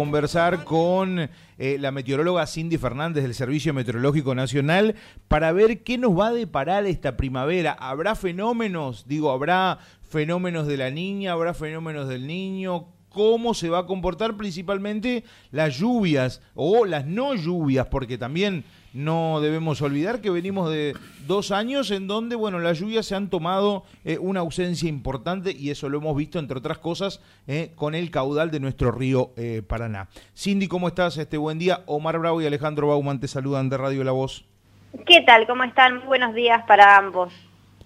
conversar con eh, la meteoróloga Cindy Fernández del Servicio Meteorológico Nacional para ver qué nos va a deparar esta primavera. ¿Habrá fenómenos? Digo, ¿habrá fenómenos de la niña? ¿Habrá fenómenos del niño? Cómo se va a comportar principalmente las lluvias o las no lluvias, porque también no debemos olvidar que venimos de dos años en donde, bueno, las lluvias se han tomado eh, una ausencia importante y eso lo hemos visto, entre otras cosas, eh, con el caudal de nuestro río eh, Paraná. Cindy, ¿cómo estás? Este buen día. Omar Bravo y Alejandro Bauman te saludan de Radio La Voz. ¿Qué tal? ¿Cómo están? buenos días para ambos.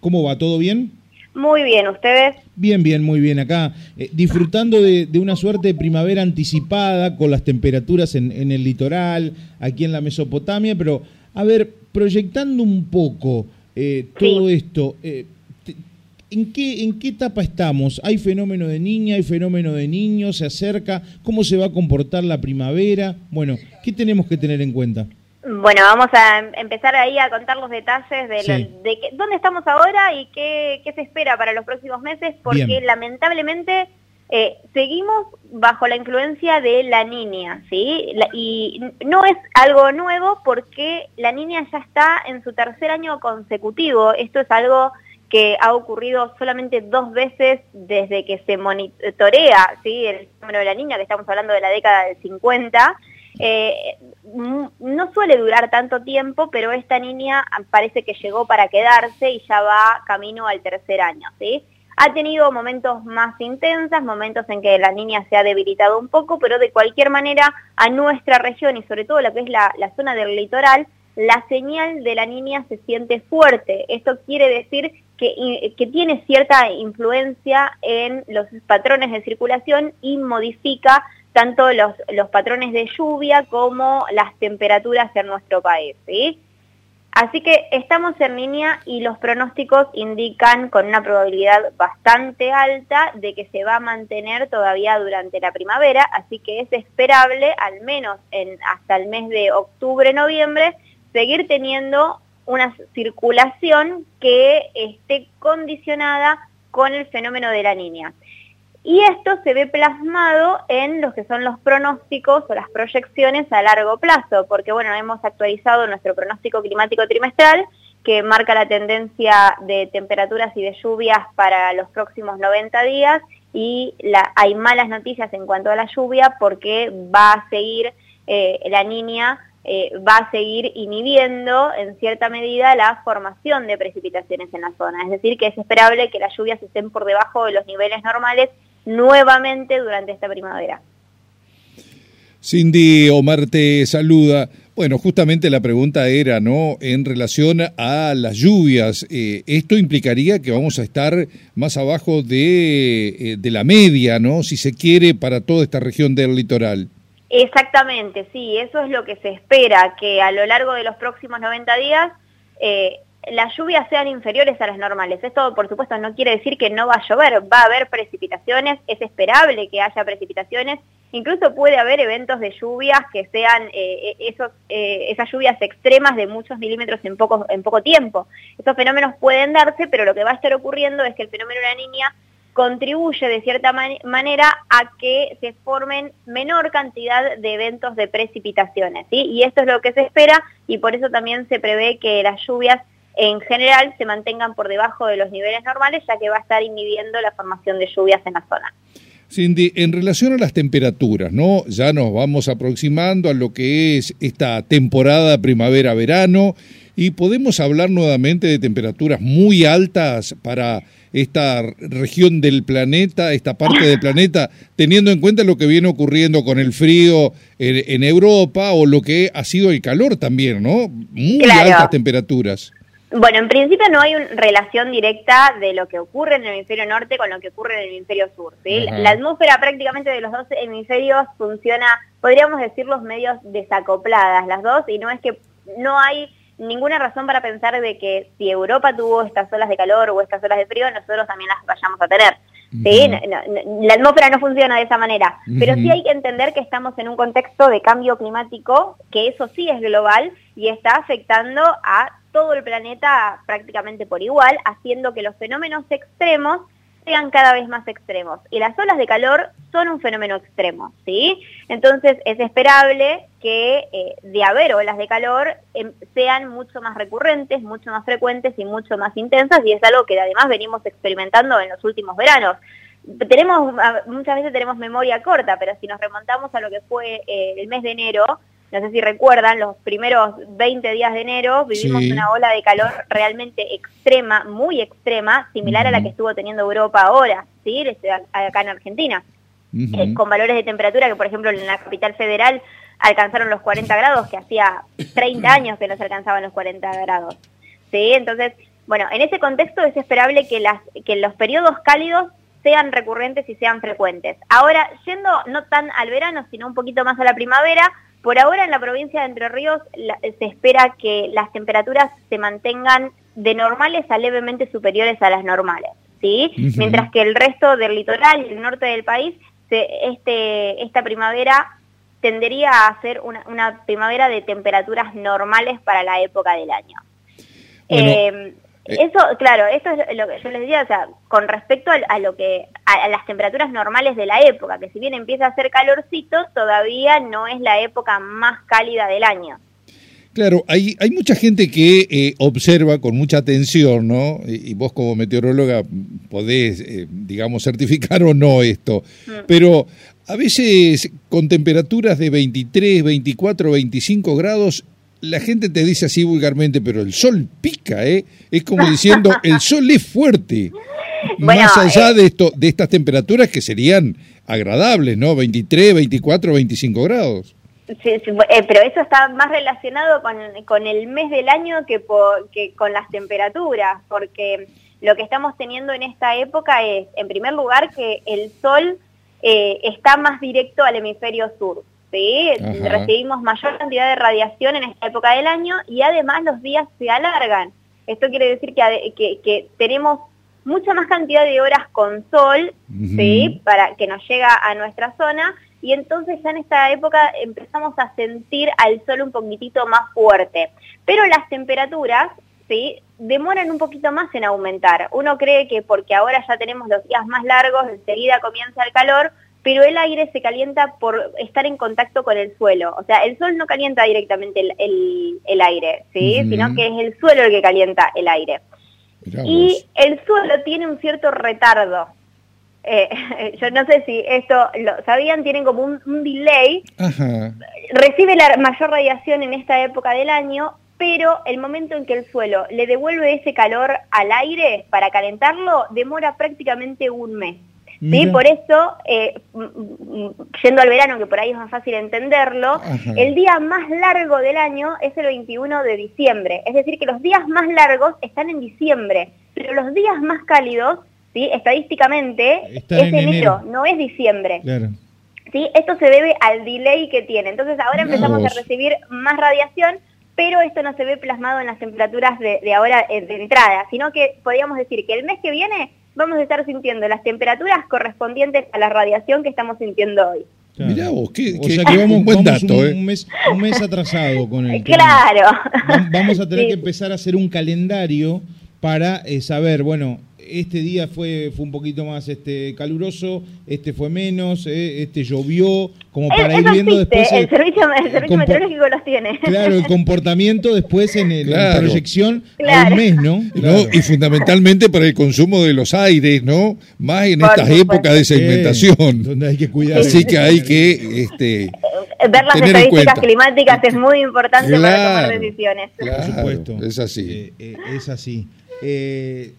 ¿Cómo va? ¿Todo bien? Muy bien, ¿ustedes? Bien, bien, muy bien. Acá eh, disfrutando de, una suerte de primavera anticipada con las temperaturas en, el litoral, aquí en la Mesopotamia, pero a ver, proyectando un poco eh, todo esto, eh, ¿en, qué, ¿en qué etapa estamos? ¿Hay fenómeno de niña, hay fenómeno de niño? ¿Se acerca? ¿Cómo se va a comportar la primavera? Bueno, ¿qué tenemos que tener en cuenta? Bueno, vamos a em, empezar ahí a contar los detalles de, dónde estamos ahora y qué, se espera para los próximos meses, porque lamentablemente eh, seguimos bajo la influencia de la niña, ¿sí? y no es algo nuevo porque la niña ya está en su tercer año consecutivo. Esto es algo que ha ocurrido solamente dos veces desde que se monitorea ¿sí? el número de la niña, que estamos hablando de la década del 50, eh, no suele durar tanto tiempo, pero esta niña parece que llegó para quedarse y ya va camino al tercer año, ¿sí? Ha tenido momentos más intensos, momentos en que la niña se ha debilitado un poco, pero de cualquier manera a nuestra región y sobre todo lo que es la, zona del litoral, la señal de la niña se siente fuerte. Esto quiere decir que, tiene cierta influencia en los patrones de circulación y modifica tanto los, patrones de lluvia como las temperaturas en nuestro país. ¿sí? Así que estamos en línea y los pronósticos indican con una probabilidad bastante alta de que se va a mantener todavía durante la primavera, así que es esperable, al menos en, hasta el mes de octubre-noviembre, seguir teniendo una circulación que esté condicionada con el fenómeno de la niña. Y esto se ve plasmado en los que son los pronósticos o las proyecciones a largo plazo, porque bueno, hemos actualizado nuestro pronóstico climático trimestral, que marca la tendencia de temperaturas y de lluvias para los próximos 90 días, y hay malas noticias en cuanto a la lluvia porque va a seguir eh, la niña eh, va a seguir inhibiendo en cierta medida la formación de precipitaciones en la zona. Es decir, que es esperable que las lluvias estén por debajo de los niveles normales nuevamente durante esta primavera. Cindy, Omar te saluda. Bueno, justamente la pregunta era, ¿no? En relación a las lluvias, eh, esto implicaría que vamos a estar más abajo de, eh, de, la media, ¿no? Si se quiere, para toda esta región del litoral. Exactamente, sí, eso es lo que se espera, que a lo largo de los próximos 90 días eh, las lluvias sean inferiores a las normales. Esto, por supuesto, no quiere decir que no va a llover, va a haber precipitaciones, es esperable que haya precipitaciones, incluso puede haber eventos de lluvias que sean eh, esos, eh, esas lluvias extremas de muchos milímetros en poco, en poco tiempo. Estos fenómenos pueden darse, pero lo que va a estar ocurriendo es que el fenómeno de la niña contribuye de cierta manera a que se formen menor cantidad de eventos de precipitaciones. Y esto es lo que se espera y por eso también se prevé que las lluvias en general se mantengan por debajo de los niveles normales, ya que va a estar inhibiendo la formación de lluvias en la zona. Cindy, en relación a las temperaturas, ¿no? Ya nos vamos aproximando a lo que es esta temporada primavera-verano y podemos hablar nuevamente de temperaturas muy altas para esta región del planeta, esta parte del planeta, teniendo en cuenta lo que viene ocurriendo con el frío en, Europa o lo que ha sido el calor también, ¿no? Muy altas temperaturas. Bueno, en principio no hay una relación directa de lo que ocurre en el hemisferio norte con lo que ocurre en el hemisferio sur. ¿sí? La atmósfera prácticamente de los dos hemisferios funciona, podríamos decir, los medios desacopladas, las dos, y no es que no hay ninguna razón para pensar de que si Europa tuvo estas olas de calor o estas olas de frío, nosotros también las vayamos a tener. ¿Sí? la atmósfera no funciona de esa manera, pero sí hay que entender que estamos en un contexto de cambio climático, que eso sí es global y está afectando a todo el planeta prácticamente por igual, haciendo que los fenómenos extremos sean cada vez más extremos. Y las olas de calor son un fenómeno extremo, ¿sí? Entonces es esperable que eh, de haber olas de calor em, sean mucho más recurrentes, mucho más frecuentes y mucho más intensas y es algo que además venimos experimentando en los últimos veranos. Tenemos, muchas veces tenemos memoria corta, pero si nos remontamos a lo que fue eh, el mes de enero, no sé si recuerdan, los primeros 20 días de enero vivimos una ola de calor realmente extrema, muy extrema, similar a la que estuvo teniendo Europa ahora, ¿sí? Este, acá en Argentina, eh, con valores de temperatura que, por ejemplo, en la capital federal alcanzaron los 40 grados, que hacía 30 años que no se alcanzaban los 40 grados. ¿sí? Entonces, bueno, en ese contexto es esperable que, las, que los periodos cálidos sean recurrentes y sean frecuentes. Ahora, yendo no tan al verano, sino un poquito más a la primavera, por ahora en la provincia de Entre Ríos se espera que las temperaturas se mantengan de normales a levemente superiores a las normales, ¿sí? Mientras que el resto del litoral y el norte del país, este, esta primavera tendería a ser una, primavera de temperaturas normales para la época del año. Eh, eh, eso, claro, eso es lo que yo les decía, o sea, con respecto a, lo que a, las temperaturas normales de la época, que si bien empieza a hacer calorcito, todavía no es la época más cálida del año. Claro, hay, hay mucha gente que eh, observa con mucha atención, ¿no? Y, vos como meteoróloga podés, eh, digamos, certificar o no esto, mm. pero a veces con temperaturas de 23, 24, 25 grados la gente te dice así vulgarmente, pero el sol pica, ¿eh? Es como diciendo, el sol es fuerte. Más allá eh, de, esto, de estas temperaturas que serían agradables, ¿no? 23, 24, 25 grados. Sí, eh, pero eso está más relacionado con, con el mes del año que, que con las temperaturas, porque lo que estamos teniendo en esta época es, en primer lugar, que el sol eh, está más directo al hemisferio sur. ¿sí? Recibimos mayor cantidad de radiación en esta época del año y además los días se alargan. Esto quiere decir que, que, tenemos mucha más cantidad de horas con sol, ¿sí? Para que nos llega a nuestra zona y entonces ya en esta época empezamos a sentir al sol un poquitito más fuerte. Pero las temperaturas, ¿sí? Demoran un poquito más en aumentar. Uno cree que porque ahora ya tenemos los días más largos, enseguida comienza el calor, pero el aire se calienta por estar en contacto con el suelo. O sea, el sol no calienta directamente el, aire, ¿sí? Sino que es el suelo el que calienta el aire. Y el suelo tiene un cierto retardo. Eh, yo no sé si esto lo sabían, tienen como un, delay. Recibe la mayor radiación en esta época del año, pero el momento en que el suelo le devuelve ese calor al aire para calentarlo demora prácticamente un mes. ¿Sí? Por eso, eh, yendo al verano, que por ahí es más fácil entenderlo, el día más largo del año es el 21 de diciembre. Es decir, que los días más largos están en diciembre, pero los días más cálidos, ¿sí? estadísticamente, es enero, no es diciembre. ¿Sí? Esto se debe al delay que tiene. Entonces ahora empezamos a recibir más radiación, pero esto no se ve plasmado en las temperaturas de, de ahora eh, de entrada, sino que podríamos decir que el mes que viene vamos a estar sintiendo las temperaturas correspondientes a la radiación que estamos sintiendo hoy. Mirá vos, que, o sea que vamos, un buen dato, un, ¿eh? un, mes, un, mes, atrasado con el Claro. Vamos a tener que empezar a hacer un calendario para eh, saber, bueno, este día fue, fue un poquito más este, caluroso, este fue menos, eh, este llovió, como para ir viendo después... El, servicio, meteorológico los tiene. Claro, el comportamiento después en, la proyección al mes, ¿no? Y fundamentalmente para el consumo de los aires, ¿no? Más en estas épocas de segmentación. donde hay que cuidar. Así que hay que... Este, Ver las estadísticas climáticas es muy importante para tomar decisiones. Por supuesto. Es así. Eh, eh, es así. Eh,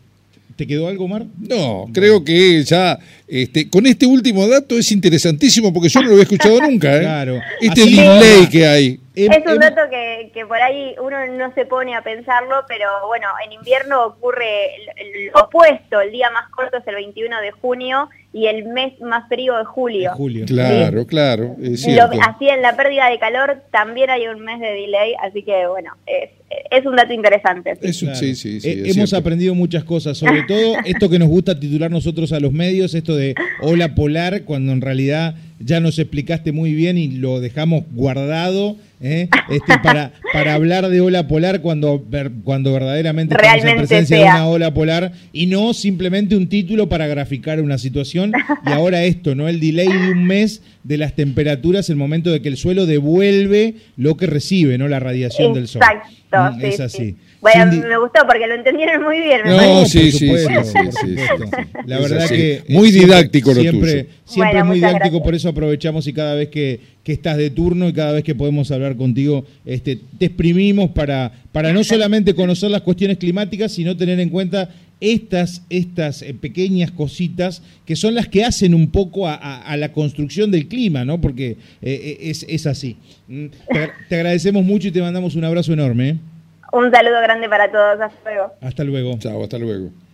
¿Te quedó algo, Mar? No, creo que ya este, con este último dato es interesantísimo porque yo no lo había escuchado nunca. ¿eh? Claro. Este delay que hay. Es un dato que, que, por ahí uno no se pone a pensarlo, pero bueno, en invierno ocurre lo opuesto. El día más corto es el 21 de junio y el mes más frío es julio. julio. Claro, claro. así en la pérdida de calor también hay un mes de delay, así que bueno, es, es un dato interesante. Sí, sí, sí, eh, hemos aprendido muchas cosas, sobre todo esto que nos gusta titular nosotros a los medios, esto de ola polar, cuando en realidad ya nos explicaste muy bien y lo dejamos guardado ¿eh? este, para, para hablar de ola polar cuando, cuando verdaderamente estamos en presencia de una ola polar y no simplemente un título para graficar una situación. Y ahora esto, ¿no? El delay de un mes de las temperaturas, el momento de que el suelo devuelve lo que recibe, ¿no? La radiación del sol. Exacto. Mm, es así. Bueno, me gustó porque lo entendieron muy bien. No, sí, sí, sí, La verdad que... Muy didáctico lo siempre, Siempre es muy didáctico, por eso aprovechamos y cada vez que, que, estás de turno y cada vez que podemos hablar contigo, este, te exprimimos para, para no solamente conocer las cuestiones climáticas, sino tener en cuenta estas, estas eh, pequeñas cositas que son las que hacen un poco a, la construcción del clima, ¿no? Porque eh, eh, es, es, así. Mm, te, te, agradecemos mucho y te mandamos un abrazo enorme. Un saludo grande para todos. Hasta luego. Hasta luego. Chao, hasta luego.